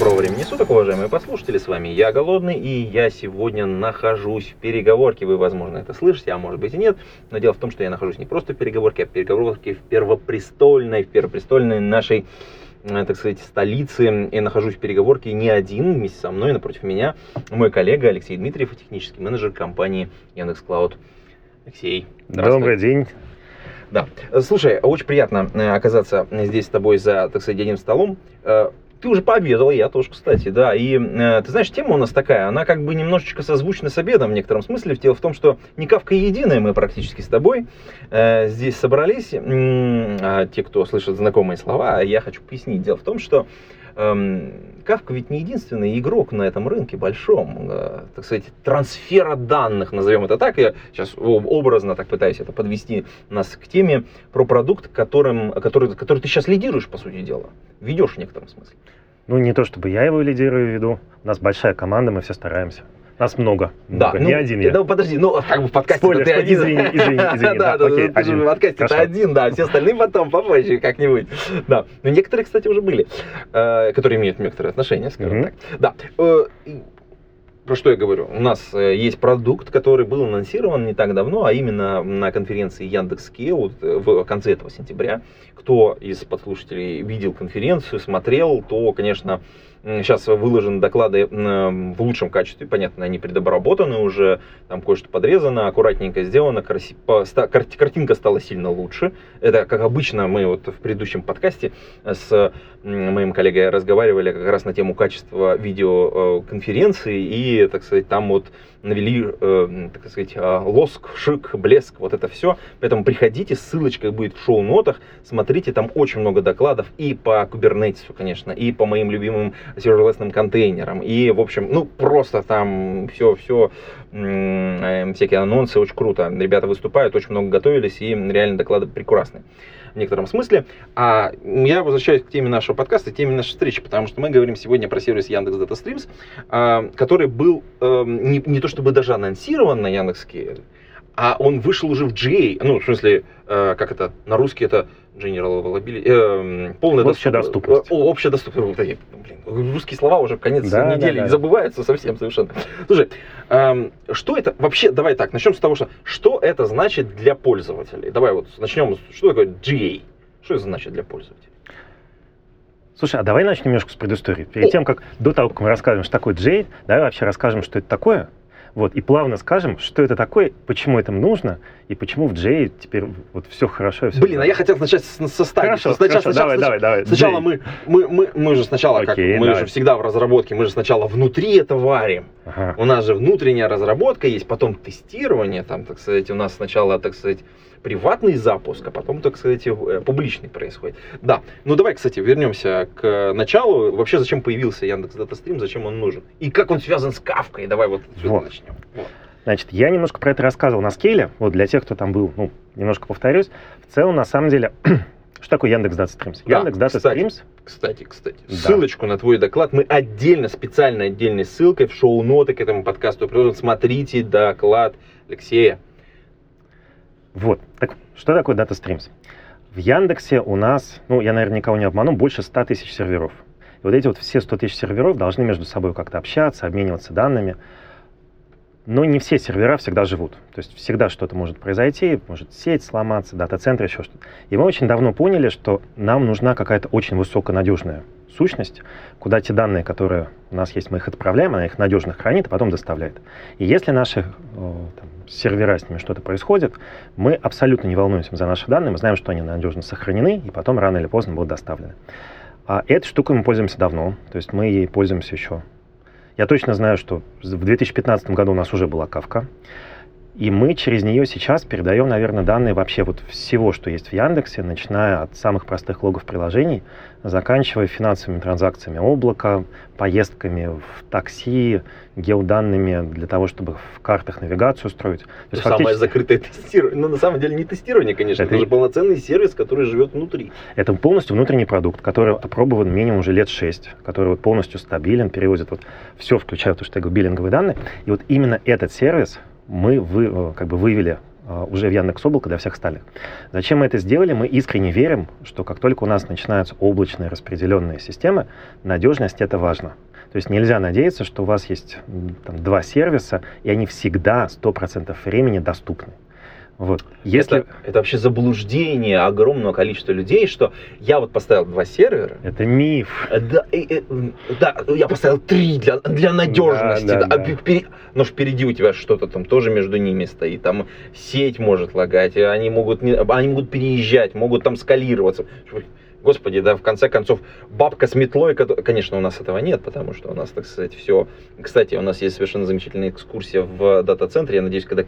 Доброго времени суток, уважаемые послушатели, с вами я, Голодный, и я сегодня нахожусь в переговорке, вы, возможно, это слышите, а может быть и нет, но дело в том, что я нахожусь не просто в переговорке, а в переговорке в первопрестольной, в первопрестольной нашей, э, так сказать, столице, и нахожусь в переговорке не один, вместе со мной, напротив меня, мой коллега Алексей Дмитриев, технический менеджер компании Яндекс.Клауд. Алексей. Добрый день. Да. Слушай, очень приятно э, оказаться здесь с тобой за, так сказать, одним столом. Э, Ты уже пообедал, я тоже, кстати, да. И э, ты знаешь, тема у нас такая, она как бы немножечко созвучна с обедом в некотором смысле. Дело в том, что не кавка единая, мы практически с тобой э, здесь собрались. А те, кто слышит знакомые слова, я хочу пояснить. Дело в том, что Кавка ведь не единственный игрок на этом рынке большом, э, так сказать, трансфера данных, назовем это так. Я сейчас об- образно так пытаюсь это подвести нас к теме про продукт, которым, который, который ты сейчас лидируешь, по сути дела. Ведешь в некотором смысле. Ну, не то чтобы я его лидирую веду. У нас большая команда, мы все стараемся. Нас много. Да, много. ну, не один я. Да, подожди, ну, как бы в подкасте Спойлер, ты один. извини, извини, извини, Да, да, да, окей, ты же один. в подкасте ты один, да, все остальные потом попозже как-нибудь. Да, но некоторые, кстати, уже были, э, которые имеют некоторые отношения, скажем так. Да, э, про что я говорю? У нас э, есть продукт, который был анонсирован не так давно, а именно на конференции Яндекс.Ке вот, в конце этого сентября. Кто из подслушателей видел конференцию, смотрел, то, конечно, сейчас выложены доклады м, в лучшем качестве, понятно, они предобработаны уже, там кое-что подрезано, аккуратненько сделано, краси- картинка стала сильно лучше. Это, как обычно, мы вот в предыдущем подкасте с м, моим коллегой разговаривали как раз на тему качества видеоконференции, и, так сказать, там вот навели, э, так сказать, э, лоск, шик, блеск, вот это все. Поэтому приходите, ссылочка будет в шоу-нотах, смотрите, там очень много докладов и по кубернетису, конечно, и по моим любимым serverless контейнерам, и, в общем, ну, просто там все, все, всякие анонсы, очень круто. Ребята выступают, очень много готовились, и реально доклады прекрасные в некотором смысле. А я возвращаюсь к теме нашего подкаста, теме нашей встречи, потому что мы говорим сегодня про сервис Яндекс Data Streams, а, который был эм, не, не то чтобы даже анонсирован на Яндекс.Кей, а он вышел уже в GA, ну, в смысле, э, как это, на русский это General Availability, э, полная Общая доступ- доступность. О, общая доступность. Вот эти, блин, русские слова уже в конец Да, да, недели да. забываются совсем совершенно. Слушай, эм, что это вообще, давай так, начнем с того, что, что это значит для пользователей? Давай вот начнем, что такое GA? Что это значит для пользователей? Слушай, а давай начнем немножко с предыстории. Перед тем, как до того, как мы расскажем, что такое Джей, давай вообще расскажем, что это такое. Вот, и плавно скажем, что это такое, почему это нужно, и почему в Джей теперь вот все хорошо. и всё Блин, а я здорово. хотел начать с- со стадии. Хорошо, Сначала- хорошо, сначала- давай, давай, давай. Сначала мы, мы, мы, мы же сначала, как Окей, мы давай. же всегда в разработке, мы же сначала внутри это варим. Ага. У нас же внутренняя разработка есть, потом тестирование, там, так сказать, у нас сначала, так сказать, приватный запуск, а потом, так сказать, э, публичный происходит. Да, ну давай, кстати, вернемся к началу. Вообще, зачем появился Яндекс Дата Стрим, зачем он нужен? И как он связан с Кавкой? Давай вот отсюда Вот. начнем. Вот. Значит, я немножко про это рассказывал на скейле. Вот для тех, кто там был, ну, немножко повторюсь. В целом, на самом деле, что такое Яндекс Data Streams? Да, Яндекс Data кстати. Streams Кстати, кстати, Да. ссылочку на твой доклад мы отдельно, специально отдельной ссылкой в шоу-ноты к этому подкасту приложим. Смотрите доклад Алексея. Вот. Так что такое Data Streams? В Яндексе у нас, ну, я, наверное, никого не обману, больше 100 тысяч серверов. И вот эти вот все 100 тысяч серверов должны между собой как-то общаться, обмениваться данными. Но не все сервера всегда живут. То есть всегда что-то может произойти, может сеть сломаться, дата-центр, еще что-то. И мы очень давно поняли, что нам нужна какая-то очень высоконадежная сущность, куда те данные, которые у нас есть, мы их отправляем, она их надежно хранит, а потом доставляет. И если наши э, там, сервера с ними что-то происходит, мы абсолютно не волнуемся за наши данные, мы знаем, что они надежно сохранены, и потом рано или поздно будут доставлены. А этой штукой мы пользуемся давно, то есть мы ей пользуемся еще. Я точно знаю, что в 2015 году у нас уже была кавка. И мы через нее сейчас передаем, наверное, данные вообще вот всего, что есть в Яндексе, начиная от самых простых логов приложений, заканчивая финансовыми транзакциями облака, поездками в такси, геоданными для того, чтобы в картах навигацию строить. То есть самое фактически... закрытое тестирование. Но ну, на самом деле не тестирование, конечно, это, это же полноценный сервис, который живет внутри. Это полностью внутренний продукт, который опробован минимум уже лет 6, который вот полностью стабилен, переводит вот все, включая то, что я говорю, биллинговые данные. И вот именно этот сервис мы вы, э, как бы вывели уже в Яндекс Облако для всех остальных. Зачем мы это сделали? Мы искренне верим, что как только у нас начинаются облачные распределенные системы, надежность это важно. То есть нельзя надеяться, что у вас есть там, два сервиса, и они всегда 100% времени доступны. Вот. Если... Это, это вообще заблуждение огромного количества людей, что я вот поставил два сервера. Это миф. Да, и, и, да я поставил три для, для надежности. Да, да, да. А, впер... Но впереди у тебя что-то там тоже между ними стоит. Там сеть может лагать, они могут, не, они могут переезжать, могут там скалироваться. Господи, да, в конце концов, бабка с метлой, конечно, у нас этого нет, потому что у нас, так сказать, все... Кстати, у нас есть совершенно замечательная экскурсия в дата-центре. Я надеюсь, когда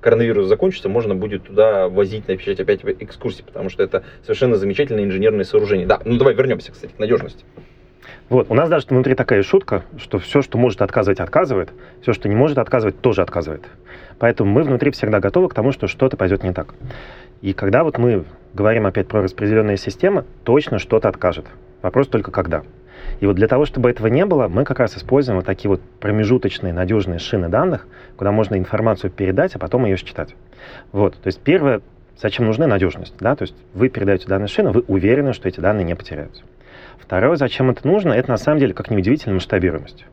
коронавирус закончится, можно будет туда возить, написать опять экскурсии, потому что это совершенно замечательное инженерное сооружение. Да, ну давай вернемся, кстати, к надежности. Вот, у нас даже внутри такая шутка, что все, что может отказывать, отказывает, все, что не может отказывать, тоже отказывает. Поэтому мы внутри всегда готовы к тому, что что-то пойдет не так. И когда вот мы говорим опять про распределенные системы, точно что-то откажет. Вопрос только когда. И вот для того, чтобы этого не было, мы как раз используем вот такие вот промежуточные надежные шины данных, куда можно информацию передать, а потом ее считать. Вот, то есть первое, зачем нужна надежность, да, то есть вы передаете данные шины, вы уверены, что эти данные не потеряются. Второе, зачем это нужно, это на самом деле, как неудивительно, масштабируемость.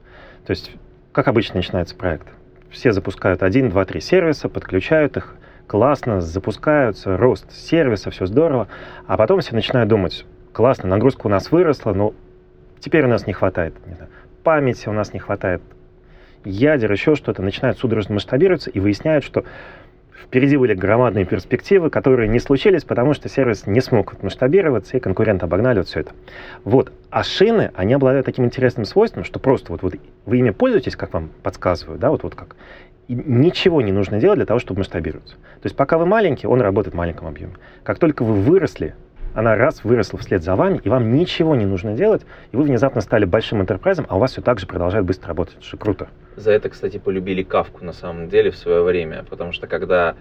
То есть, как обычно начинается проект. Все запускают один, два, три сервиса, подключают их, классно, запускаются, рост сервиса, все здорово, а потом все начинают думать, классно, нагрузка у нас выросла, но теперь у нас не хватает не знаю, памяти, у нас не хватает ядер, еще что-то, начинают судорожно масштабироваться и выясняют, что впереди были громадные перспективы, которые не случились, потому что сервис не смог масштабироваться, и конкуренты обогнали вот все это. Вот. А шины, они обладают таким интересным свойством, что просто вот, вот вы ими пользуетесь, как вам подсказывают, да, вот, вот как, ничего не нужно делать для того, чтобы масштабироваться. То есть пока вы маленький, он работает в маленьком объеме. Как только вы выросли, она раз выросла вслед за вами, и вам ничего не нужно делать, и вы внезапно стали большим интерпрайзом, а у вас все так же продолжает быстро работать. Это круто. За это, кстати, полюбили Кавку на самом деле в свое время, потому что когда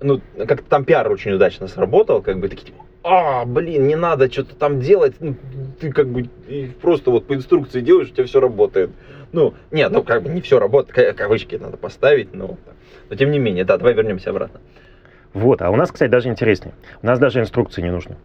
ну, как там пиар очень удачно сработал, как бы такие, типа, а, блин, не надо что-то там делать, ну, ты как бы просто вот по инструкции делаешь, у тебя все работает. Ну, нет, ну как бы не все работает, кавычки надо поставить, но, но тем не менее, да, давай вернемся обратно. Вот, а у нас, кстати, даже интереснее. У нас даже инструкции не нужны.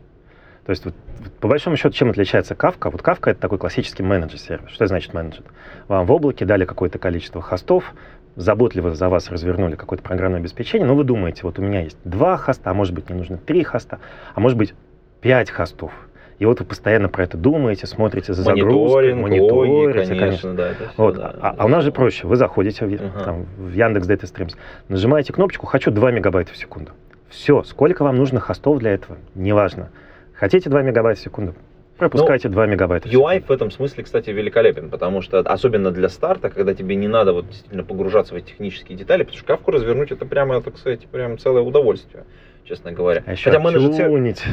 То есть, вот, по большому счету, чем отличается Kafka? Вот Kafka — это такой классический менеджер-сервис. Что значит менеджер? Вам в облаке дали какое-то количество хостов, заботливо за вас развернули какое-то программное обеспечение, но вы думаете, вот у меня есть два хоста, а может быть, мне нужно три хоста, а может быть, пять хостов. И вот вы постоянно про это думаете, смотрите за загрузкой, мониторите, конечно. Да, все, вот. да, а, а у нас же проще. Вы заходите в, uh-huh. там, в Яндекс Data Streams, нажимаете кнопочку «Хочу 2 мегабайта в секунду». Все, сколько вам нужно хостов для этого, неважно. Хотите 2 мегабайта в секунду, Пропускайте ну, 2 мегабайта. UI в этом смысле, кстати, великолепен, потому что, особенно для старта, когда тебе не надо вот действительно погружаться в эти технические детали, потому что кавку развернуть это прямо, так сказать, прям целое удовольствие честно говоря. А еще Хотя менеджер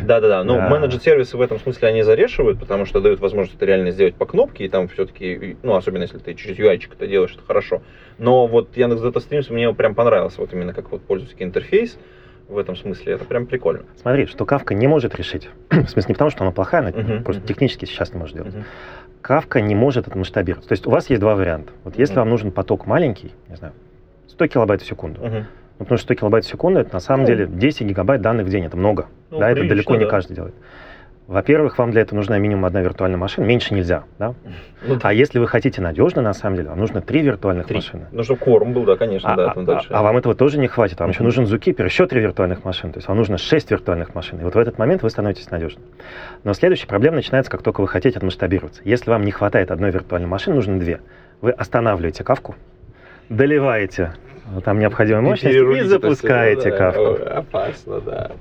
Да, да, да. Но да. менеджер сервисы в этом смысле они зарешивают, потому что дают возможность это реально сделать по кнопке, и там все-таки, ну, особенно если ты через UI это делаешь, это хорошо. Но вот Яндекс Data Streams мне прям понравился, вот именно как вот пользовательский интерфейс в этом смысле. Это прям прикольно. Смотри, что Кавка не может решить. в смысле, не потому, что она плохая, она uh-huh, просто uh-huh. технически сейчас не может делать. Uh-huh. Кавка не может это масштабировать. То есть у вас есть два варианта. Вот если uh-huh. вам нужен поток маленький, не знаю, 100 килобайт в секунду, uh-huh. Ну, потому что 100 килобайт в секунду, это на самом uh-huh. деле 10 гигабайт данных в день, это много. Ну, да, это далеко да. не каждый делает. Во-первых, вам для этого нужна минимум одна виртуальная машина, меньше нельзя, да? Ну, а если вы хотите надежно, на самом деле, вам нужно три виртуальных три. машины. Ну, чтобы кворум был, да, конечно, а, да, там а, дальше. А, а вам этого тоже не хватит, вам uh-huh. еще нужен Zookeeper, еще три виртуальных машины, то есть вам нужно шесть виртуальных машин. И вот в этот момент вы становитесь надежным. Но следующая проблема начинается, как только вы хотите отмасштабироваться. Если вам не хватает одной виртуальной машины, нужно две. Вы останавливаете кавку, доливаете там необходимая мощность, и запускаете да, кавку. Опасно, да.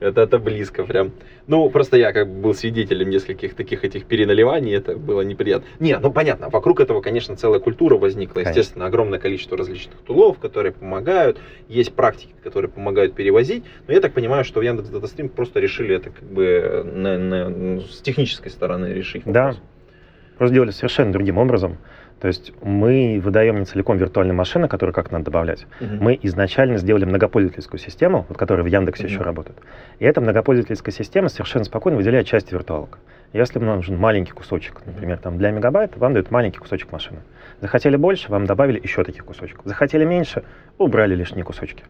Это, это близко прям. Ну, просто я как бы был свидетелем нескольких таких этих переналиваний, это было неприятно. Не, ну понятно, вокруг этого, конечно, целая культура возникла. Конечно. Естественно, огромное количество различных тулов, которые помогают. Есть практики, которые помогают перевозить. Но я так понимаю, что в Яндекс Датастрим просто решили это как бы на- на- ну, с технической стороны решить. Да. вопрос. Просто сделали совершенно другим образом. То есть мы выдаем не целиком виртуальные машины, которые как надо добавлять. Мгм. Мы изначально сделали многопользовательскую систему, вот, которая в Яндексе Мгм. еще работает. И эта многопользовательская система совершенно спокойно выделяет части виртуалок. Если вам нужен маленький кусочек, например, там для мегабайта, вам дают маленький кусочек машины. Захотели больше, вам добавили еще таких кусочков. Захотели меньше, убрали лишние кусочки.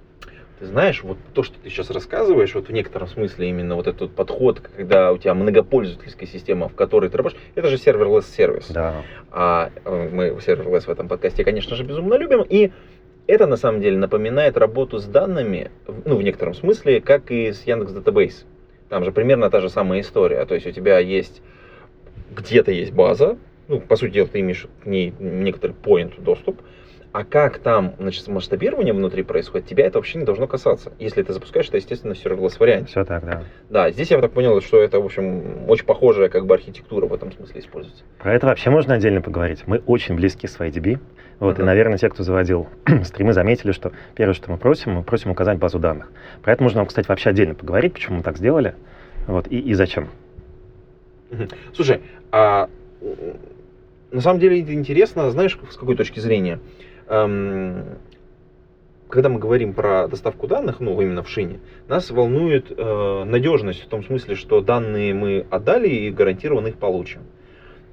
Ты знаешь, вот то, что ты сейчас рассказываешь, вот в некотором смысле именно вот этот подход, когда у тебя многопользовательская система, в которой ты работаешь, это же серверлесс сервис. Да. А э, мы серверлесс в этом подкасте, конечно же, безумно любим. И это на самом деле напоминает работу с данными, ну, в некотором смысле, как и с Яндекс Database. Там же примерно та же самая история. То есть у тебя есть где-то есть база, ну, по сути дела, ты имеешь к ней некоторый point доступ, а как там, значит, масштабирование внутри происходит, тебя это вообще не должно касаться. Если ты запускаешь это, естественно, в варианте. Все так, да. Да, здесь я так понял, что это, в общем, очень похожая как бы архитектура в этом смысле используется. Про это вообще можно отдельно поговорить. Мы очень близки с IDB. Вот, и, Ага. наверное, те, кто заводил стримы, заметили, что первое, что мы просим, мы просим указать базу данных. Про это можно, кстати, вообще отдельно поговорить, почему мы так сделали, вот, и, и зачем. Слушай, а на самом деле это интересно, знаешь, с какой точки зрения? Эм, когда мы говорим про доставку данных, ну, именно в шине, нас волнует э, надежность в том смысле, что данные мы отдали и гарантированно их получим.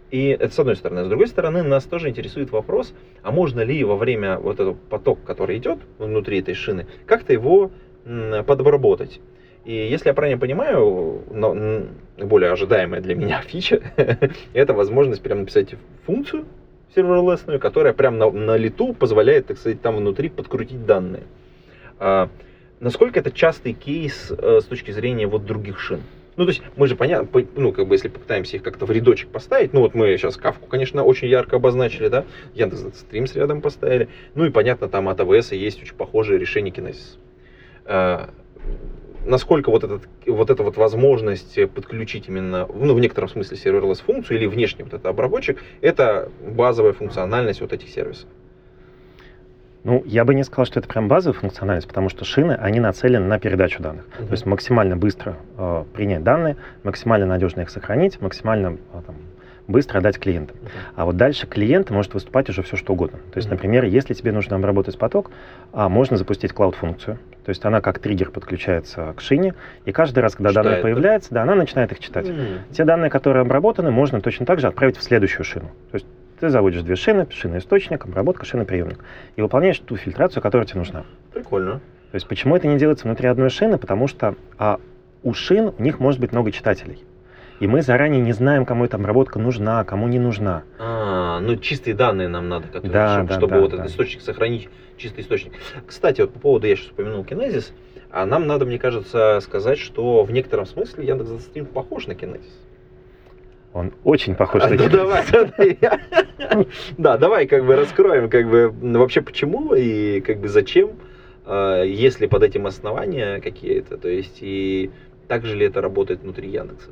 И это с одной стороны. С другой стороны, нас тоже интересует вопрос, а можно ли во время вот этого потока, который идет внутри этой шины, как-то его м, подобработать. И если я правильно понимаю, но, более ожидаемая для меня фича, это возможность прям написать функцию серверлесную, которая прям на, на лету позволяет, так сказать, там внутри подкрутить данные. А, насколько это частый кейс э, с точки зрения вот других шин? Ну, то есть мы же понятно, по- ну, как бы, если попытаемся их как-то в рядочек поставить, ну, вот мы сейчас кавку, конечно, очень ярко обозначили, да, Яндекс Стримс рядом поставили, ну, и понятно, там от AWS есть очень похожие решения Kinesis. А, насколько вот, этот, вот эта вот возможность подключить именно, ну, в некотором смысле серверлесс функцию или внешний вот этот обработчик, это базовая функциональность вот этих сервисов. Ну, я бы не сказал, что это прям базовая функциональность, потому что шины, они нацелены на передачу данных. Мгм. То есть максимально быстро э, принять данные, максимально надежно их сохранить, максимально э, там, быстро отдать клиентам. А вот дальше клиент может выступать уже все что угодно. То есть, Мгм. например, если тебе нужно обработать поток, а, можно запустить клауд-функцию. То есть она как триггер подключается к шине, и каждый раз, когда Читает, данные да? появляются, да, она начинает их читать. М. Те данные, которые обработаны, можно точно так же отправить в следующую шину. То есть ты заводишь две шины, шина-источник, обработка, шина-приемник, и выполняешь ту фильтрацию, которая тебе нужна. Прикольно. То есть почему это не делается внутри одной шины? Потому что а, у шин у них может быть много читателей. И мы заранее не знаем, кому эта обработка нужна, кому не нужна. А, ну чистые данные нам надо, которые, Да, чтобы, да, чтобы да, вот да. этот источник сохранить, чистый источник. Кстати, вот по поводу, я сейчас упомянул Kinesis, а нам надо, мне кажется, сказать, что в некотором смысле Яндекс.Стрим похож на Kinesis. Он очень похож А, на ну, давай, давай. Да, давай как бы раскроем, как бы ну, вообще почему и как бы зачем, а, если под этим основания какие-то, то есть и так же ли это работает внутри Яндекса?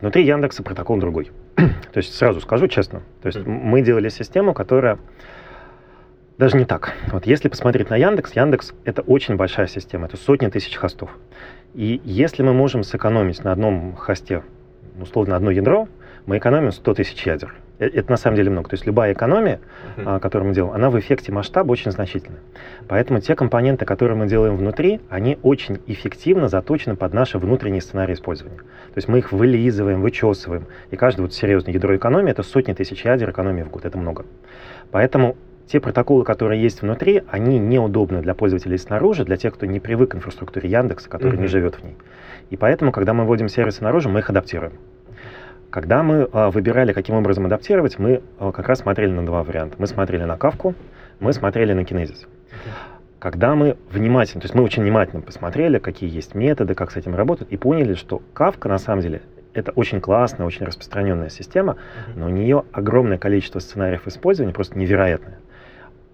Внутри Яндекса протокол другой. То есть сразу скажу честно. То есть мы делали систему, которая даже не так. Вот если посмотреть на Яндекс, Яндекс это очень большая система, это сотни тысяч хостов. И если мы можем сэкономить на одном хосте, ну, условно, одно ядро, мы экономим 100 тысяч ядер. Э- Это на самом деле много. То есть любая экономия, а, которую мы делаем, она в эффекте масштаба очень значительная. Поэтому те компоненты, которые мы делаем внутри, они очень эффективно заточены под наши внутренние сценарии использования. То есть мы их вылизываем, вычесываем. И каждое вот серьезное ядро экономии — это сотни тысяч ядер экономии в год. Это много. Поэтому те протоколы, которые есть внутри, они неудобны для пользователей снаружи, для тех, кто не привык к инфраструктуре Яндекса, который не Мгм. живет в ней. И поэтому, когда мы вводим сервисы наружу, мы их адаптируем. Когда мы а, выбирали, каким образом адаптировать, мы а, как раз смотрели на два варианта. Мы смотрели на Кавку, мы смотрели на Kinesis. Когда мы внимательно, то есть мы очень внимательно посмотрели, какие есть методы, как с этим работать, и поняли, что Кавка на самом деле это очень классная, очень распространенная система, но у нее огромное количество сценариев использования, просто невероятное.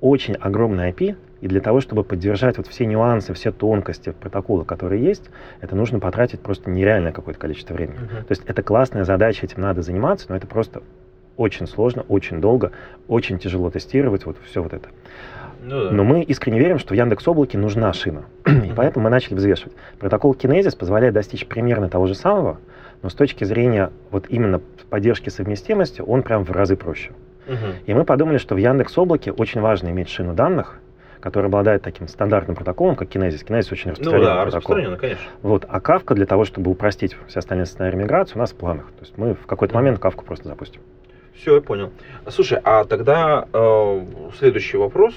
Очень огромный IP И для того, чтобы поддержать вот все нюансы, все тонкости протокола, которые есть, это нужно потратить просто нереальное какое-то количество времени. Мгм. То есть это классная задача, этим надо заниматься, но это просто очень сложно, очень долго, очень тяжело тестировать вот все вот это. Ну да. Но мы искренне верим, что в Яндекс Облаке нужна шина. И поэтому мы начали взвешивать. Протокол Kinesis позволяет достичь примерно того же самого, но с точки зрения вот именно поддержки совместимости он прям в разы проще. И мы подумали, что в Яндекс Облаке очень важно иметь шину данных, которая обладает таким стандартным протоколом, как Kinesis. Kinesis очень Ну распространенный да, протокол. распространенно, конечно. Вот. А Kafka для того, чтобы упростить все остальные сценарии миграции, у нас в планах. То есть мы в какой-то момент Kafka просто запустим. Все, я понял. Слушай, а тогда э, следующий вопрос,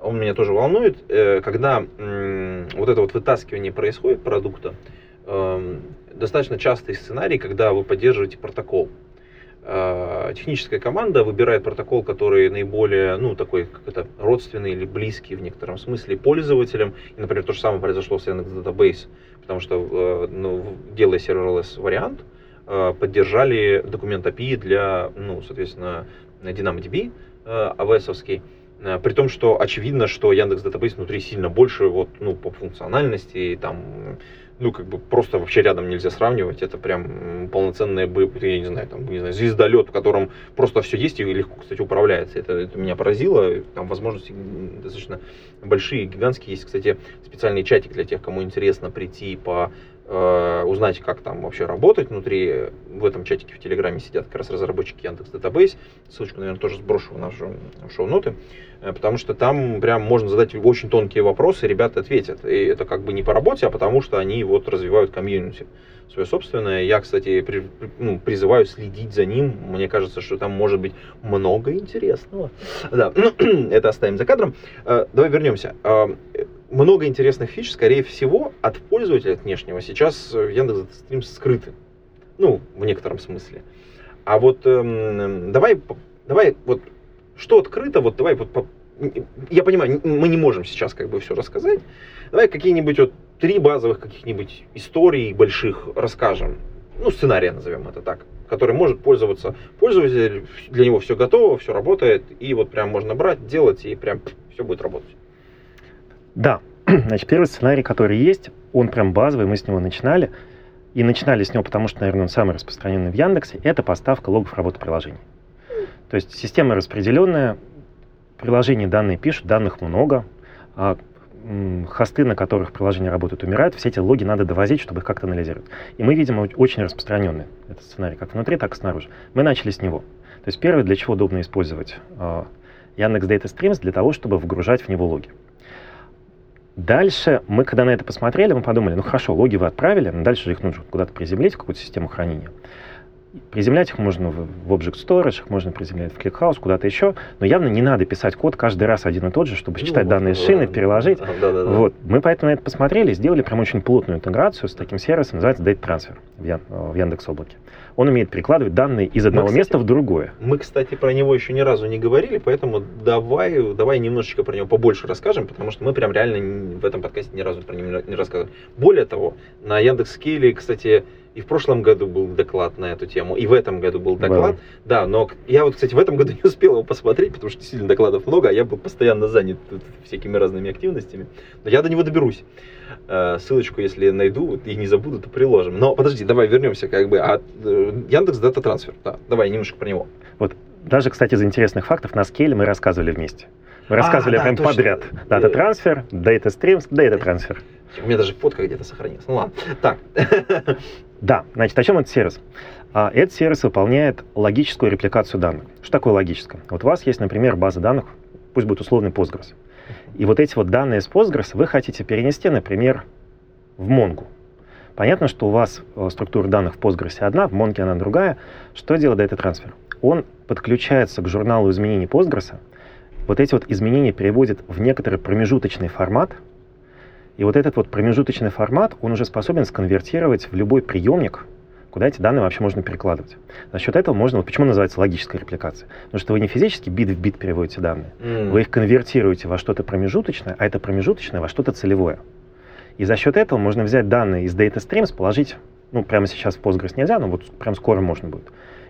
он меня тоже волнует, Э, когда м, вот это вот вытаскивание происходит продукта, эм, достаточно частый сценарий, когда вы поддерживаете протокол. Э, Техническая команда выбирает протокол, который наиболее, ну, такой, как это, родственный или близкий в некотором смысле пользователям. И, например, то же самое произошло с Yandex Database, потому что, э, ну, делая serverless вариант, э, поддержали документ API для, ну, соответственно, DynamoDB AWS-овский. Э, При том, что очевидно, что Яндекс Database внутри сильно больше вот, ну, по функциональности, там, ну, как бы просто вообще рядом нельзя сравнивать. Это прям бы, я не знаю, там, не знаю, звездолет, в котором просто все есть и легко, кстати, управляется. Это, это меня поразило. Там возможности достаточно большие, гигантские. Есть, кстати, специальный чатик для тех, кому интересно прийти по узнать, как там вообще работать внутри. В этом чатике в Телеграме сидят как раз разработчики Яндекс Database. Ссылочку, наверное, тоже сброшу в нашу в шоу-ноты. Э, Потому что там прям можно задать очень тонкие вопросы, ребята ответят. И это как бы не по работе, а потому что они вот развивают комьюнити свое собственное. Я, кстати, при- ну, призываю следить за ним. Мне кажется, что там может быть много интересного. Да, это оставим за кадром. Э, Давай вернемся. Э, Много интересных фич, скорее всего, от пользователя от внешнего сейчас в Яндекс.Стрим скрыты. Ну, в некотором смысле. А вот эм, давай, давай вот что открыто, вот давай вот по- я понимаю, мы не можем сейчас как бы все рассказать. Давай какие-нибудь вот три базовых каких-нибудь историй больших расскажем. Ну, сценария назовем это так, который может пользоваться пользователь, для него все готово, все работает, и вот прям можно брать, делать, и прям все будет работать. Да, значит, первый сценарий, который есть, он прям базовый, мы с него начинали. И начинали с него, потому что, наверное, он самый распространенный в Яндексе, это поставка логов работы приложений. То есть система распределенная, приложения данные пишут, данных много, а хосты, на которых приложения работают, умирают, все эти логи надо довозить, чтобы их как-то анализировать. И мы видим очень распространенный этот сценарий, как внутри, так и снаружи. Мы начали с него. То есть первый, для чего удобно использовать а, Яндекс Data Streams, для того, чтобы вгружать в него логи. Дальше мы, когда на это посмотрели, мы подумали, ну хорошо, логи вы отправили, но дальше же их нужно куда-то приземлить, в какую-то систему хранения. Приземлять их можно в, Object Storage, их можно приземлять в ClickHouse, куда-то еще, но явно не надо писать код каждый раз один и тот же, чтобы считать Ну, данные с шины, переложить. Да, да, да. Вот. Мы поэтому на это посмотрели, сделали прям очень плотную интеграцию с таким сервисом, называется Data Transfer в, Ян- в Яндекс Облаке. Он умеет перекладывать данные из одного кстати, места в другое. Мы, кстати, про него еще ни разу не говорили, поэтому давай, давай немножечко про него побольше расскажем, потому что мы прям реально в этом подкасте ни разу про него не рассказывали. Более того, на Яндекс.Скейле, кстати, и в прошлом году был доклад на эту тему, и в этом году был доклад. Был. Да, но я вот, кстати, в этом году не успел его посмотреть, потому что действительно докладов много, а я был постоянно занят всякими разными активностями. Но я до него доберусь. Э, Ссылочку, если найду и не забуду, то приложим. Но подожди, давай вернемся как бы. А э, Яндекс Дата Трансфер, да, давай немножко про него. Вот даже, кстати, из интересных фактов на скейле мы рассказывали вместе. Мы рассказывали да, прям точно. подряд. Data Transfer, Data Streams, Data Transfer. У меня даже фотка где-то сохранилась. Ну ладно. Так. Да, значит, о чем этот сервис? А, Этот сервис выполняет логическую репликацию данных. Что такое логическое? Вот у вас есть, например, база данных, пусть будет условный Postgres. И вот эти вот данные с Postgres вы хотите перенести, например, в Mongo. Понятно, что у вас э, структура данных в Postgres одна, в Mongo она другая. Что делает Data Transfer? Он подключается к журналу изменений Postgres, вот эти вот изменения переводит в некоторый промежуточный формат, и вот этот вот промежуточный формат, он уже способен сконвертировать в любой приемник, куда эти данные вообще можно перекладывать. За счет этого можно, вот почему называется логическая репликация? Потому что вы не физически бит в бит переводите данные, М. вы их конвертируете во что-то промежуточное, а это промежуточное во что-то целевое. И за счет этого можно взять данные из Data Streams, положить, ну, прямо сейчас в Postgres нельзя, но вот прям скоро можно будет.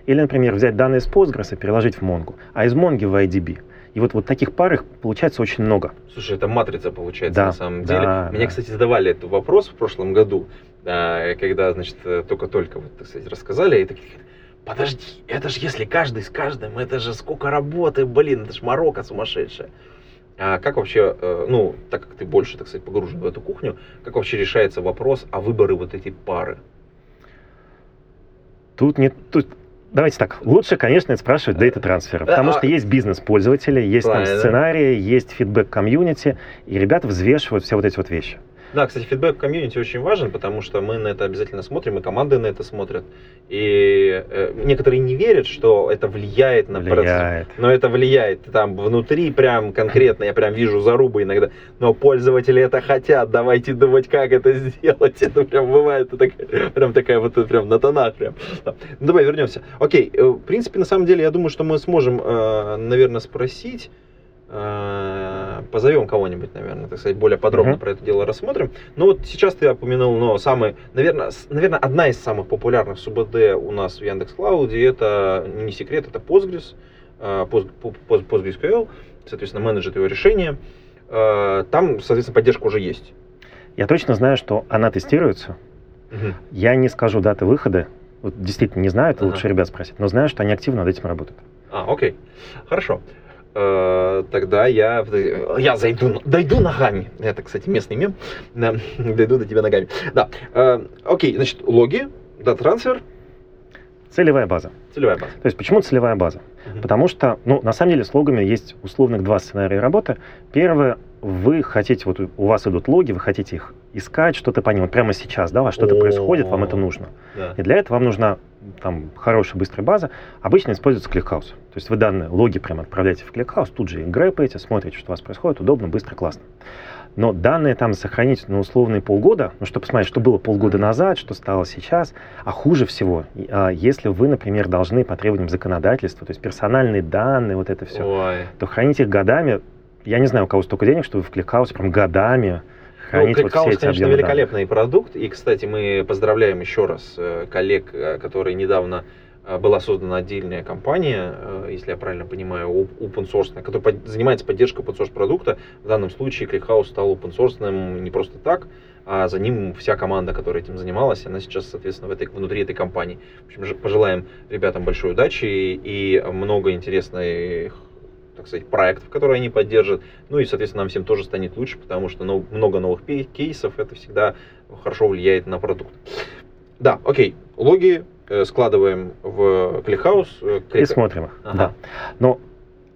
Или, например, взять данные из Postgres и переложить в Mongo, а из Mongo в IDB. И вот, вот таких пар их получается очень много. Слушай, это матрица получается Да, на самом да, деле. да. Меня, кстати, задавали этот вопрос в прошлом году, а, когда, значит, э, только-только, вот, так сказать, рассказали, и такие, подожди, это же если каждый с каждым, это же сколько работы, блин, это же морока сумасшедшая. А как вообще, э, ну, так как ты больше, так сказать, погружен в эту кухню, как вообще решается вопрос о выборе вот этой пары? Тут не... Тут... Давайте так, лучше, конечно, это спрашивать дейта трансфера, потому а- что есть бизнес пользователи, есть там сценарии, есть фидбэк комьюнити, и ребята взвешивают все вот эти вот вещи. Да, кстати, фидбэк комьюнити очень важен, потому что мы на это обязательно смотрим, и команды на это смотрят. И э, некоторые не верят, что это влияет на процесс. Влияет. Но это влияет там внутри прям конкретно, я прям вижу зарубы иногда. Но пользователи это хотят, давайте думать, как это сделать. Это прям бывает это такая, прям такая вот прям на тонах прям. Ну, давай вернемся. Окей, э, в принципе, на самом деле, я думаю, что мы сможем, э, наверное, спросить, позовем кого-нибудь, наверное, так сказать, более подробно Мгм. про это дело рассмотрим. Но вот сейчас ты упомянул, но самый, наверное, с- наверное, одна из самых популярных СУБД у нас в Яндекс.Клауде, это не секрет, это Postgres, э, Post- Post- PostgreSQL, соответственно, менеджер его решения. Э, Там, соответственно, поддержка уже есть. Я точно знаю, что она тестируется. Мгм. Я не скажу даты выхода. Вот действительно не знаю, это Ага. лучше ребят спросить. Но знаю, что они активно над этим работают. А, окей. Хорошо. Э, Тогда я, я зайду, дойду ногами. Это, кстати, местный мем. Да, дойду до тебя ногами. Да. Э, Окей, значит, логи, да, трансфер, Целевая база. целевая база. То есть почему целевая база? Мгм. Потому что, ну, на самом деле с логами есть условных два сценария работы. Первое, вы хотите, вот у вас идут логи, вы хотите их искать, что-то по ним. Вот прямо сейчас, да, у вас что-то происходит, вам это нужно. Да. И для этого вам нужна там хорошая быстрая база. Обычно используется ClickHouse. То есть вы данные логи прямо отправляете в ClickHouse, тут же их грэпаете, смотрите, что у вас происходит, удобно, быстро, классно. Но данные там сохранить на условные полгода, ну, чтобы посмотреть, что было полгода назад, что стало сейчас. А хуже всего, а, если вы, например, должны по требованиям законодательства, то есть персональные данные, вот это все, Ой. то хранить их годами, я не знаю, у кого столько денег, что вы в ClickHouse прям годами хранить ну, вот все эти конечно, объемы великолепный продукт. И, кстати, мы поздравляем еще раз э, коллег, э, которые недавно э, была создана отдельная компания, если я правильно понимаю, open source, которая занимается поддержкой open source продукта. В данном случае ClickHouse стал open source не просто так, а за ним вся команда, которая этим занималась, она сейчас, соответственно, в этой, внутри этой компании. В общем, пожелаем ребятам большой удачи и много интересных так сказать, проектов, которые они поддержат. Ну и, соответственно, нам всем тоже станет лучше, потому что ну, много новых кейсов, это всегда хорошо влияет на продукт. Да, окей, логи э, складываем в ClickHouse. э, И смотрим их. Ага. Да. Но,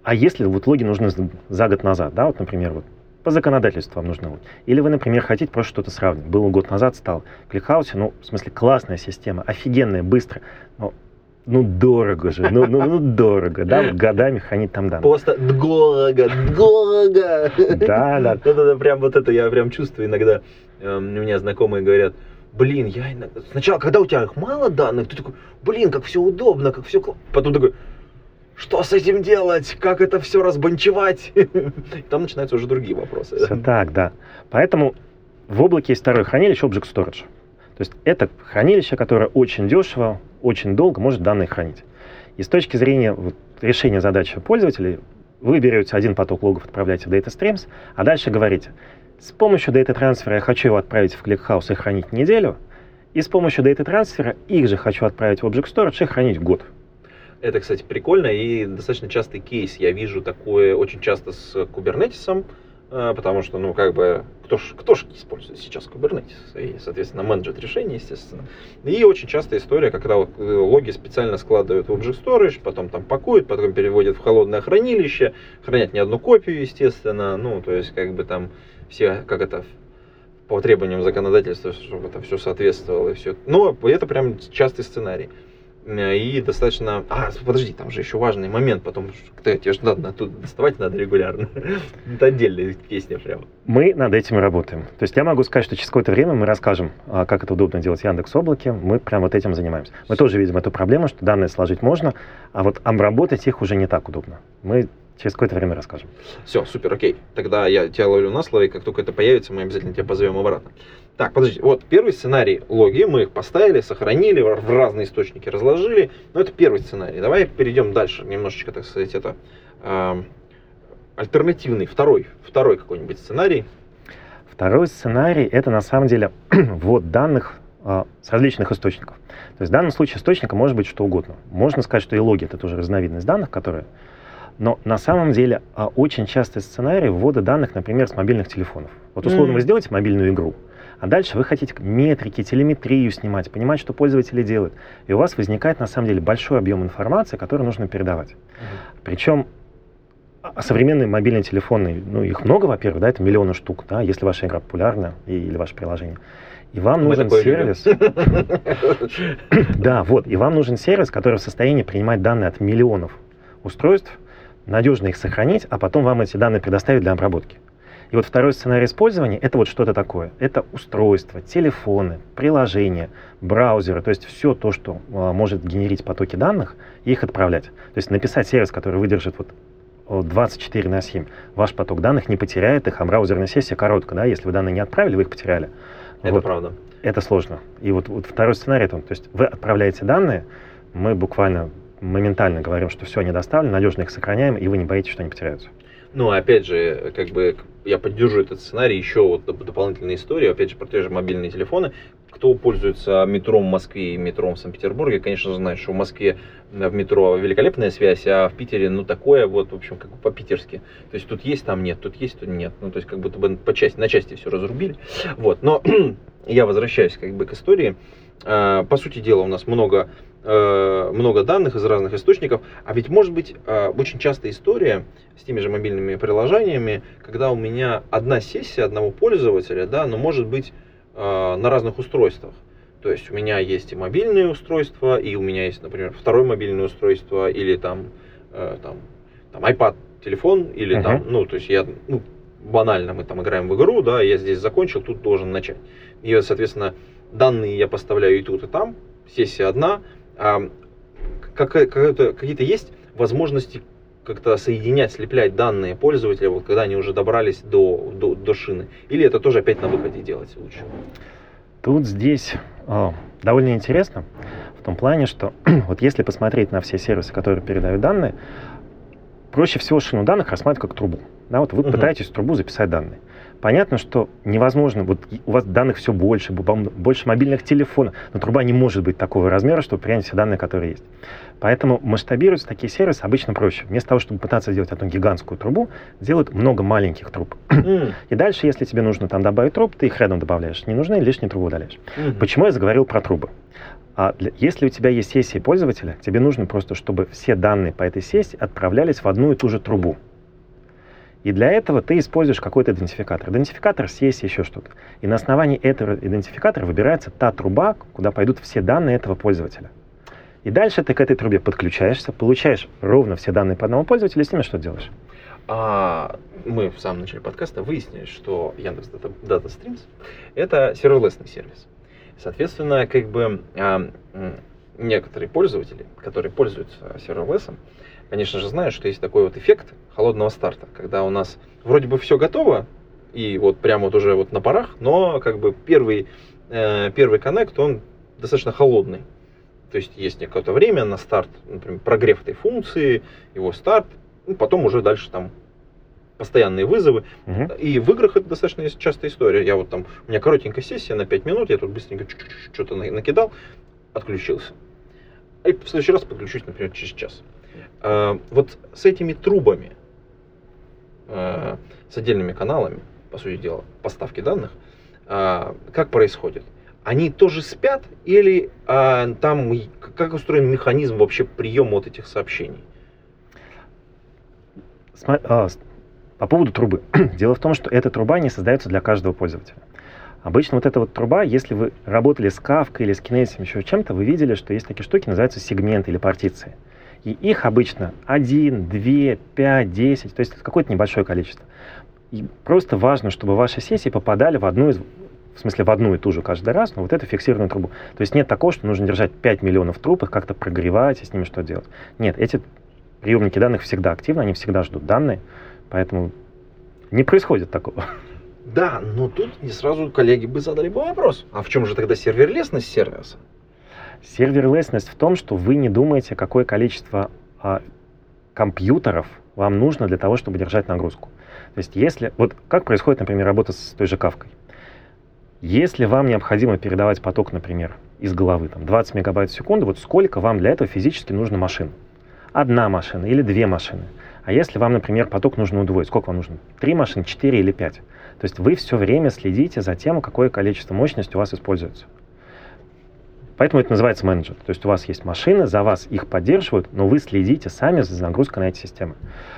а если вот логи нужны за- год назад, да, вот, например, вот по законодательству вам нужны логи. Или вы, например, хотите просто что-то сравнить. Было год назад, стал ClickHouse, ну, в смысле, классная система, офигенная, быстро, но ну, дорого же, ну, ну, ну, дорого, да, вот годами хранить там данные. Просто дорого, дорого. Да, да. Вот это прям вот это я прям чувствую иногда. эм, У меня знакомые говорят, блин, я иногда... Сначала, когда у тебя их мало данных, ты такой, блин, как все удобно, как все... Потом такой, что с этим делать? Как это все разбанчевать? Там начинаются уже другие вопросы. Все так, да. Поэтому в облаке есть второе хранилище Object Storage. То есть это хранилище, которое очень дешево, очень долго может данные хранить. И с точки зрения вот, решения задачи пользователей, вы берете один поток логов, отправляете в Data Streams, а дальше говорите, с помощью Data трансфера я хочу его отправить в ClickHouse и хранить неделю, и с помощью Data трансфера их же хочу отправить в Object Storage и хранить год. Это, кстати, прольно и достаточно частый кейс. Я вижу такое очень часто с Kubernetes, потому что, ну, как бы, кто ж, кто ж использует сейчас Kubernetes? И, соответственно, менеджер решений, естественно. И очень частая история, когда вот э, логи специально складывают в Object Storage, потом там пакуют, потом переводят в холодное хранилище, хранят не одну копию, естественно, ну, то есть, как бы там все, как это, по требованиям законодательства, чтобы это все соответствовало и все. Но это прям частый сценарий. Э, И достаточно... А, подожди, там же еще важный момент, потом, что тебе же надо оттуда доставать надо регулярно. Это отдельная песня прям. Мы над этим работаем. То есть я могу сказать, что через какое-то время мы расскажем, а, как это удобно делать в Яндекс Облаке. Мы прям вот этим занимаемся. Мы тоже видим эту проблему, что данные сложить можно, а вот обработать их уже не так удобно. Мы через какое-то время расскажем. Все, супер, окей. Тогда я тебя ловлю на слово, и как только это появится, мы обязательно тебя позовем обратно. Так, подожди, вот первый сценарий логи, мы их поставили, сохранили, в разные источники разложили. Но это первый сценарий. Давай перейдем дальше, немножечко, так сказать, это... эм, альтернативный, второй, второй какой-нибудь сценарий? Второй сценарий – это на самом деле ввод данных а, с различных источников. То есть в данном случае источником может быть что угодно. Можно сказать, что и логи – это тоже разновидность данных, которые... Но на самом деле а, очень частый сценарий ввода данных, например, с мобильных телефонов. Вот условно Мгм. вы сделаете мобильную игру, а дальше вы хотите метрики, телеметрию снимать, понимать, что пользователи делают. И у вас возникает на самом деле большой объем информации, который нужно передавать. Причем а современные мобильные телефоны, ну, их много, во-первых, да, это миллионы штук, да, если ваша игра популярна и- или ваше приложение. И вам Мы нужен сервис. Да, вот, и вам нужен сервис, который в состоянии принимать данные от миллионов устройств, надежно их сохранить, а потом вам эти данные предоставить для обработки. И вот второй сценарий использования – это вот что-то такое. Это устройства, телефоны, приложения, браузеры, то есть все то, что а, может генерить потоки данных, и их отправлять. То есть написать сервис, который выдержит вот о, 24 на 7, ваш поток данных не потеряет их, а браузерная сессия короткая, да, если вы данные не отправили, вы их потеряли. Это Вот правда. это сложно. И вот, вот второй сценарий, это, то есть вы отправляете данные, мы буквально моментально говорим, что все, они доставлены, надежно их сохраняем, и вы не боитесь, что они потеряются. Ну, опять же, как бы я поддержу этот сценарий, еще вот доп- дополнительная история, опять же, про те же мобильные телефоны. Кто пользуется метром в Москве и метром в Санкт-Петербурге, конечно знает, что в Москве э, в метро великолепная связь, а в Питере, ну, такое вот, в общем, как по-питерски. То есть тут есть, там нет, тут есть, тут нет. Ну, то есть как будто бы по части, на части все разрубили. Вот, но я возвращаюсь как бы к истории. А, По сути дела, у нас много, э, много данных из разных источников, а ведь может быть э, очень частая история с теми же мобильными приложениями, когда у меня одна сессия одного пользователя, да, но может быть э, на разных устройствах. То есть у меня есть и мобильные устройства, и у меня есть, например, второе мобильное устройство, или там, э, там, там iPad телефон, или Мгм. там, ну, то есть я, ну, банально, мы там играем в игру, да, я здесь закончил, тут должен начать. И, соответственно, данные я поставляю и тут, и там, сессия одна, а какие-то есть возможности как-то соединять, слеплять данные пользователя, вот когда они уже добрались до, до, до шины? Или это тоже опять на выходе делать лучше? Тут здесь а, довольно интересно в том плане, что вот если посмотреть на все сервисы, которые передают данные, проще всего шину данных рассматривать как трубу. Да, вот вы Мгм. пытаетесь в трубу записать данные. Понятно, что невозможно, вот у вас данных все больше, больше мобильных телефонов, но труба не может быть такого размера, чтобы принять все данные, которые есть. Поэтому масштабируются такие сервисы обычно проще. Вместо того, чтобы пытаться сделать одну гигантскую трубу, делают много маленьких труб. М, И дальше, если тебе нужно там добавить труб, ты их рядом добавляешь. Не нужны, лишние трубы удаляешь. мгм. Почему я заговорил про трубы? А для- если у тебя есть сессия пользователя, тебе нужно просто, чтобы все данные по этой сессии отправлялись в одну и ту же трубу. И для этого ты используешь какой-то идентификатор. Идентификатор, сессия, еще что-то. И на основании этого идентификатора выбирается та труба, куда пойдут все данные этого пользователя. И дальше ты к этой трубе подключаешься, получаешь ровно все данные по одному пользователю, и с ними что делаешь? А, мы в самом начале подкаста выяснили, что Яндекс Data, Streams это серверлесный сервис. Соответственно, как бы а, некоторые пользователи, которые пользуются серверлесом, конечно же, знают, что есть такой вот эффект холодного старта, когда у нас вроде бы все готово, и вот прямо вот уже вот на парах, но как бы первый, э, первый коннект, он достаточно холодный. То есть есть некое время на старт, например, прогрев этой функции, его старт, ну, потом уже дальше там постоянные вызовы. Мгм. И в играх это достаточно частая история. Я вот там, у меня коротенькая сессия на 5 минут, я тут быстренько что-то накидал, отключился. И в следующий раз подключусь, например, через час. А, Вот с этими трубами, а, с отдельными каналами, по сути дела, поставки данных, а, как происходит? Они тоже спят или там как устроен механизм вообще приема вот этих сообщений? По поводу трубы. Дело в том, что эта труба не создается для каждого пользователя. Обычно вот эта вот труба, если вы работали с Kafka или с Kinesis, еще чем-то, вы видели, что есть такие штуки, называются сегменты или партиции. И их обычно 1, 2, 5, 10, то есть какое-то небольшое количество. И просто важно, чтобы ваши сессии попадали в одну из в смысле в одну и ту же каждый раз, но вот эту фиксированную трубу. То есть нет такого, что нужно держать 5 миллионов труб, их как-то прогревать и с ними что делать. Нет, эти приемники данных всегда активны, они всегда ждут данные, поэтому не происходит такого. Да, но тут не сразу коллеги бы задали бы вопрос. А в чем же тогда серверлесность сервиса? Серверлесность в том, что вы не думаете, какое количество а, компьютеров вам нужно для того, чтобы держать нагрузку. То есть если... Вот как происходит, например, работа с той же кавкой? Если вам необходимо передавать поток, например, из головы, там, 20 мегабайт в секунду, вот сколько вам для этого физически нужно машин? Одна машина или две машины? А если вам, например, поток нужно удвоить, сколько вам нужно? Три машины, четыре или пять? То есть вы все время следите за тем, какое количество мощности у вас используется. Поэтому это называется менеджер. То есть у вас есть машины, за вас их поддерживают, но вы следите сами за нагрузкой на эти системы.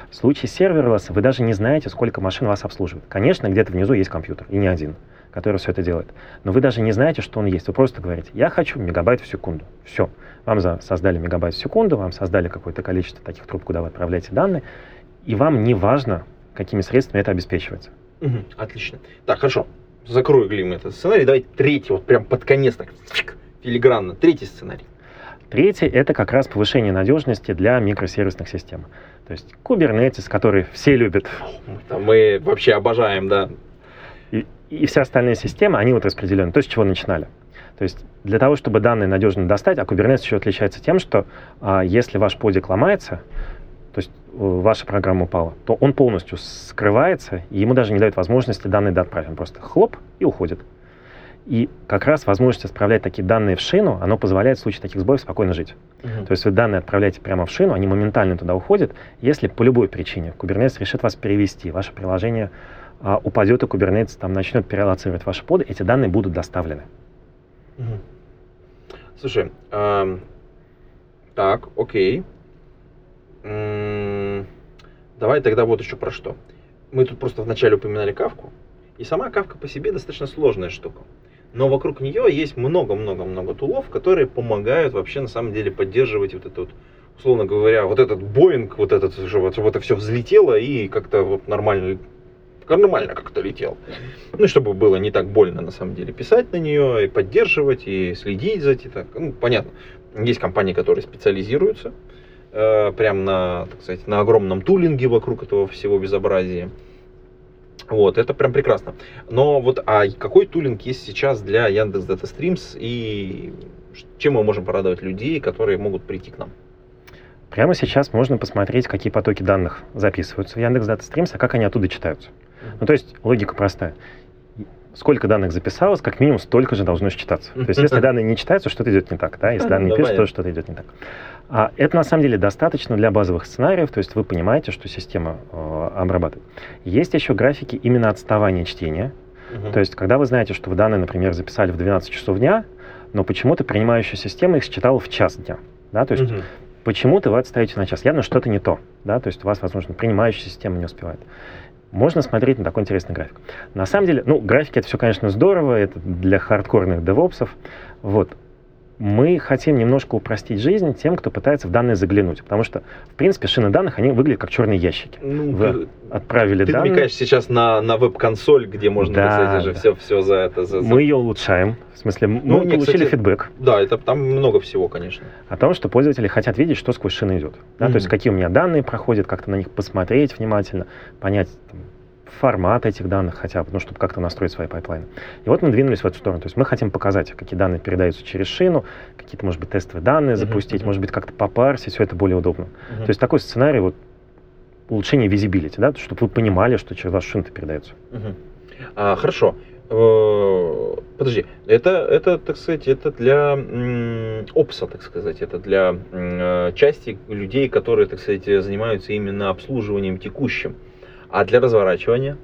В случае серверлесса вы даже не знаете, сколько машин вас обслуживает. Конечно, где-то внизу есть компьютер, и не один, который все это делает. Но вы даже не знаете, что он есть. Вы просто говорите, я хочу мегабайт в секунду. Все. Вам за, создали мегабайт в секунду, вам создали какое-то количество таких труб, куда вы отправляете данные, и вам не важно, какими средствами это обеспечивается. Угу, отлично. Так, хорошо. Закрою глим этот сценарий. Давайте третий, вот прям под конец так филигранно. Третий сценарий. Третий – это как раз повышение надежности для микросервисных систем. То есть Kubernetes, который все любят. Мы вообще обожаем, да. И, и все остальные системы, они вот распределены. То, с чего начинали. То есть для того, чтобы данные надежно достать, а Kubernetes еще отличается тем, что а, если ваш подик ломается, то есть э, ваша программа упала, то он полностью скрывается, и ему даже не дают возможности данные доотправить. Он просто хлоп и уходит. И как раз возможность отправлять такие данные в шину, оно позволяет в случае таких сбоев спокойно жить. Uh-huh. То есть вы данные отправляете прямо в шину, они моментально туда уходят. Если по любой причине Kubernetes решит вас перевести, ваше приложение а, упадет, и Kubernetes там начнет перелоцировать ваши поды, эти данные будут доставлены. Uh-huh. Слушай, э, так, окей. М-м, давай тогда вот еще про что. Мы тут просто вначале упоминали кавку, и сама кавка по себе достаточно сложная штука но вокруг нее есть много-много-много тулов, которые помогают вообще на самом деле поддерживать вот это вот, условно говоря, вот этот Боинг, вот этот, чтобы, чтобы это все взлетело и как-то вот нормально нормально как-то летел. Ну, чтобы было не так больно, на самом деле, писать на нее, и поддерживать, и следить за этим. Ну, понятно, есть компании, которые специализируются э, прям на, так сказать, на огромном тулинге вокруг этого всего безобразия. Вот, это прям прекрасно. Но вот, а какой тулинг есть сейчас для Яндекс Data Streams и чем мы можем порадовать людей, которые могут прийти к нам? Прямо сейчас можно посмотреть, какие потоки данных записываются в Яндекс Data Streams, а как они оттуда читаются. Ну, то есть логика простая. Сколько данных записалось, как минимум столько же должно считаться. То есть если данные не читаются, что-то идет не так. Да? Если данные не пишутся, то что-то идет не так. А это на самом деле достаточно для базовых сценариев, то есть вы понимаете, что система э, обрабатывает. Есть еще графики именно отставания чтения. То есть, когда вы знаете, что вы данные, например, записали в 12 часов дня, но почему-то принимающая система их считала в час дня. Да? То есть, почему-то вы отставите на час. Явно что-то не то. Да? То есть, у вас, возможно, принимающая система не успевает. Можно смотреть на такой интересный график. На самом деле, ну, графики это все, конечно, здорово, это для хардкорных девопсов. Вот мы хотим немножко упростить жизнь тем, кто пытается в данные заглянуть. Потому что, в принципе, шины данных, они выглядят как черные ящики. Ну, Вы ты, отправили ты данные. Ты намекаешь сейчас на, на веб-консоль, где можно, да, кстати, же да. все, все за это... За, за... Мы ее улучшаем. В смысле, мы ну, получили кстати, фидбэк. Да, это там много всего, конечно. О том, что пользователи хотят видеть, что сквозь шины идет. Да? Mm-hmm. То есть, какие у меня данные проходят, как-то на них посмотреть внимательно, понять, там, формат этих данных хотя бы, ну, чтобы как-то настроить свои пайплайны. И вот мы двинулись в эту сторону. То есть мы хотим показать, какие данные передаются через шину, какие-то, может быть, тестовые данные запустить, uh-huh, может быть, как-то попарсить, все это более удобно. Uh-huh. То есть такой сценарий, вот, улучшение visibility, да, чтобы вы понимали, что через вашу шину передается. Uh-huh. А, хорошо. Э, подожди, это, это, так сказать, это для м, ops а, так сказать, это для м, э, части людей, которые, так сказать, занимаются именно обслуживанием текущим. А для разворачивания?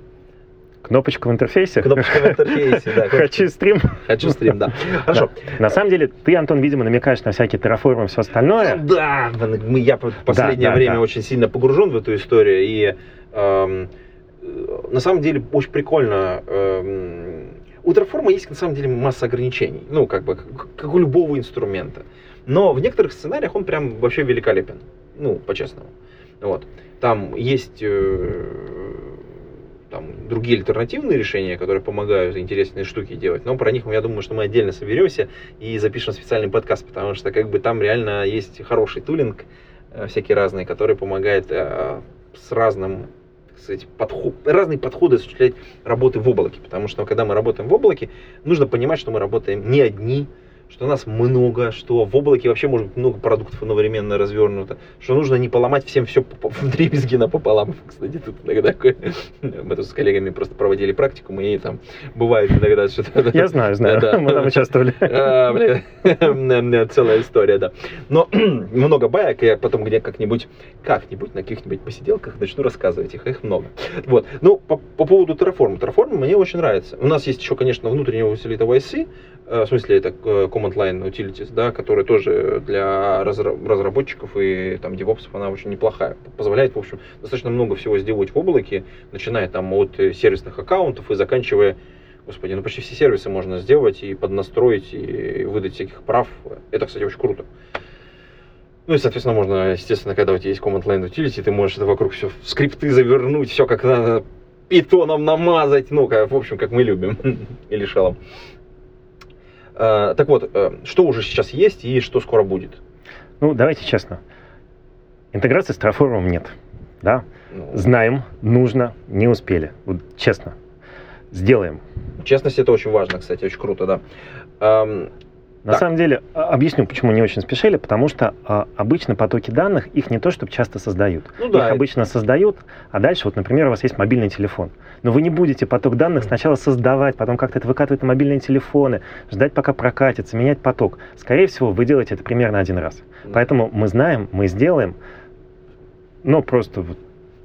Кнопочка в интерфейсе? Кнопочка в интерфейсе, да. Хочу стрим. Хочу стрим, да. Хорошо. На самом деле, ты, Антон, видимо, намекаешь на всякие терраформы и все остальное. Да, я в последнее время очень сильно погружен в эту историю. И эм, на самом деле очень прикольно. Эм, у терраформа есть на самом деле масса ограничений. Ну, как бы, как у любого инструмента. Но в некоторых сценариях он прям вообще великолепен. Ну, по-честному. Вот. Там есть э, там, другие альтернативные решения, которые помогают интересные штуки делать, но про них я думаю, что мы отдельно соберемся и запишем специальный подкаст, потому что как бы там реально есть хороший тулинг, э, всякие разные, который помогает э, с разным сказать, подход, разные подходы осуществлять работы в облаке, потому что когда мы работаем в облаке, нужно понимать, что мы работаем не одни, что нас много, что в облаке вообще может быть много продуктов одновременно развернуто, что нужно не поломать всем все в дребезги напополам. Кстати, тут иногда такое... Мы тут с коллегами просто проводили практику, мы там бывает иногда что-то... Я знаю, знаю, Да, мы там участвовали. А, целая история, да. Но много баек, я потом где как-нибудь, как-нибудь на каких-нибудь посиделках начну рассказывать их, их много. Вот. Ну, по, по поводу Terraform. Terraform мне очень нравится. У нас есть еще, конечно, внутреннего усилителя YC, в смысле, это э, Command Line Utilities, да, который тоже для разра- разработчиков и там девопсов она очень неплохая. Позволяет, в общем, достаточно много всего сделать в облаке, начиная там от э, сервисных аккаунтов и заканчивая Господи, ну почти все сервисы можно сделать и поднастроить, и выдать всяких прав. Это, кстати, очень круто. Ну и, соответственно, можно, естественно, когда у тебя есть Command Line Utility, ты можешь это вокруг все в скрипты завернуть, все как надо, питоном намазать, ну, как, в общем, как мы любим, или шелом. А, так вот, э, что уже сейчас есть и что скоро будет? Ну, давайте честно. Интеграции с Terraform нет. Да? Ну, Знаем, нужно, не успели. Вот честно. Сделаем. честность это очень важно, кстати, очень круто, да. На Так. самом деле, а, объясню, почему не очень спешили, потому что а, обычно потоки данных, их не то, чтобы часто создают. Ну да, Их обычно создают, а дальше, вот, например, у вас есть мобильный телефон. Но вы не будете поток данных сначала создавать, потом как-то это выкатывать на мобильные телефоны, ждать, пока прокатится, менять поток. Скорее всего, вы делаете это примерно один раз. Поэтому мы знаем, мы сделаем, но просто, вот,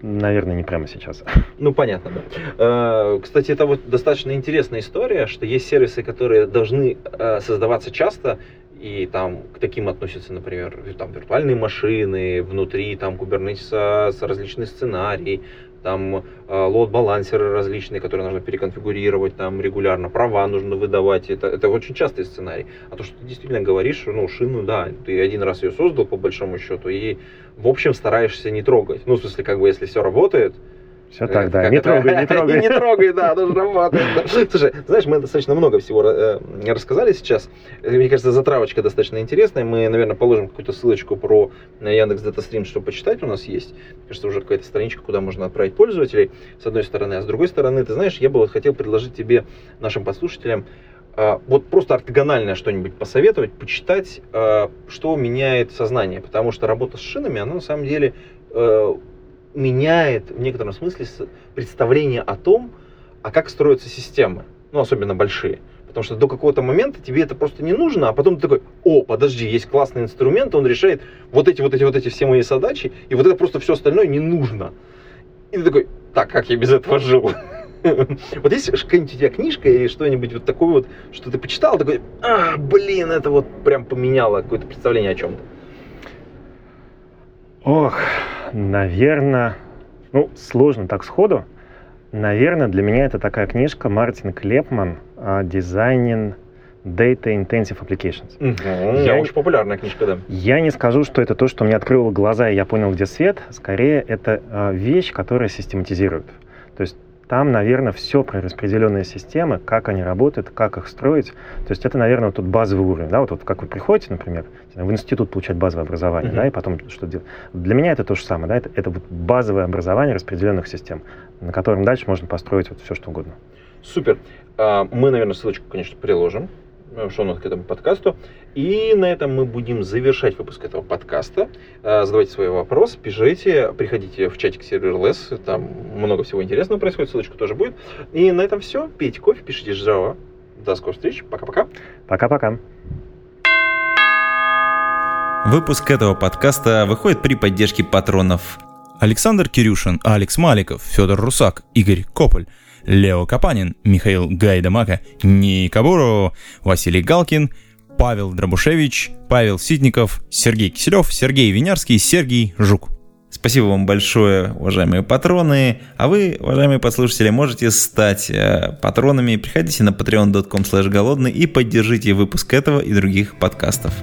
наверное, не прямо сейчас. Ну, понятно, да. Э, Кстати, это вот достаточно интересная история, что есть сервисы, которые должны э, создаваться часто, и там к таким относятся, например, там виртуальные машины, внутри там кубернетиса с различные сценарии, там э, лот-балансеры различные, которые нужно переконфигурировать там регулярно, права нужно выдавать, это, это очень частый сценарий. А то, что ты действительно говоришь, ну, шину, да, ты один раз ее создал, по большому счету, и, в общем, стараешься не трогать. Ну, в смысле, как бы, если все работает, Все так, да. Э, Не трогай, не трогай. Не трогай, да, тоже работает. Слушай, знаешь, мы достаточно много всего э, рассказали сейчас. Э, Мне кажется, затравочка достаточно интересная. Мы, наверное, положим какую-то ссылочку про Яндекс Датастрим, чтобы почитать у нас есть. Кажется, уже какая-то страничка, куда можно отправить пользователей, с одной стороны. А с другой стороны, ты знаешь, я бы вот хотел предложить тебе, нашим подслушателям, э, вот просто ортогональное что-нибудь посоветовать, почитать, э, что меняет сознание. Потому что работа с шинами, она на самом деле э, меняет в некотором смысле представление о том, а как строятся системы, ну, особенно большие. Потому что до какого-то момента тебе это просто не нужно, а потом ты такой, о, подожди, есть классный инструмент, он решает вот эти, вот эти, вот эти все мои задачи, и вот это просто все остальное не нужно. И ты такой, так, как я без этого жил? Вот есть какая-нибудь у тебя книжка или что-нибудь вот такое вот, что ты почитал, такой, а, блин, это вот прям поменяло какое-то представление о чем-то. Ох, наверное, ну, сложно так сходу. Наверное, для меня это такая книжка Мартин Клепман «Designing Data Intensive Applications». Я Я- очень популярная книжка, да. Я не скажу, что это то, что мне открыло глаза, и я понял, где свет. Скорее, это а, вещь, которая систематизирует. То есть там, наверное, все про распределенные системы, как они работают, как их строить. То есть это, наверное, вот тот базовый уровень. Да? Вот, вот как вы приходите, например, в институт получать базовое образование, Мгм. да, и потом что делать. Для меня это то же самое. Да? Это, это вот базовое образование распределенных систем, на котором дальше можно построить вот все, что угодно. Супер. А, Мы, наверное, ссылочку, конечно, приложим шоу к этому подкасту. И на этом мы будем завершать выпуск этого подкаста. А, Задавайте свои вопросы, пишите, приходите в чатик Serverless, там много всего интересного происходит, ссылочка тоже будет. И на этом все. Пейте кофе, пишите Java. До скорых встреч. Пока-пока. Пока-пока. Выпуск этого подкаста выходит при поддержке патронов. Александр Кирюшин, Алекс Маликов, Федор Русак, Игорь Кополь, Лео Капанин, Михаил Гайдамака, Ника Бурова, Василий Галкин, Павел Дробушевич, Павел Ситников, Сергей Киселев, Сергей Винярский, Сергей Жук. Спасибо вам большое, уважаемые патроны. А вы, уважаемые подслушатели, можете стать э, патронами. Приходите на patreon.com голодный и поддержите выпуск этого и других подкастов.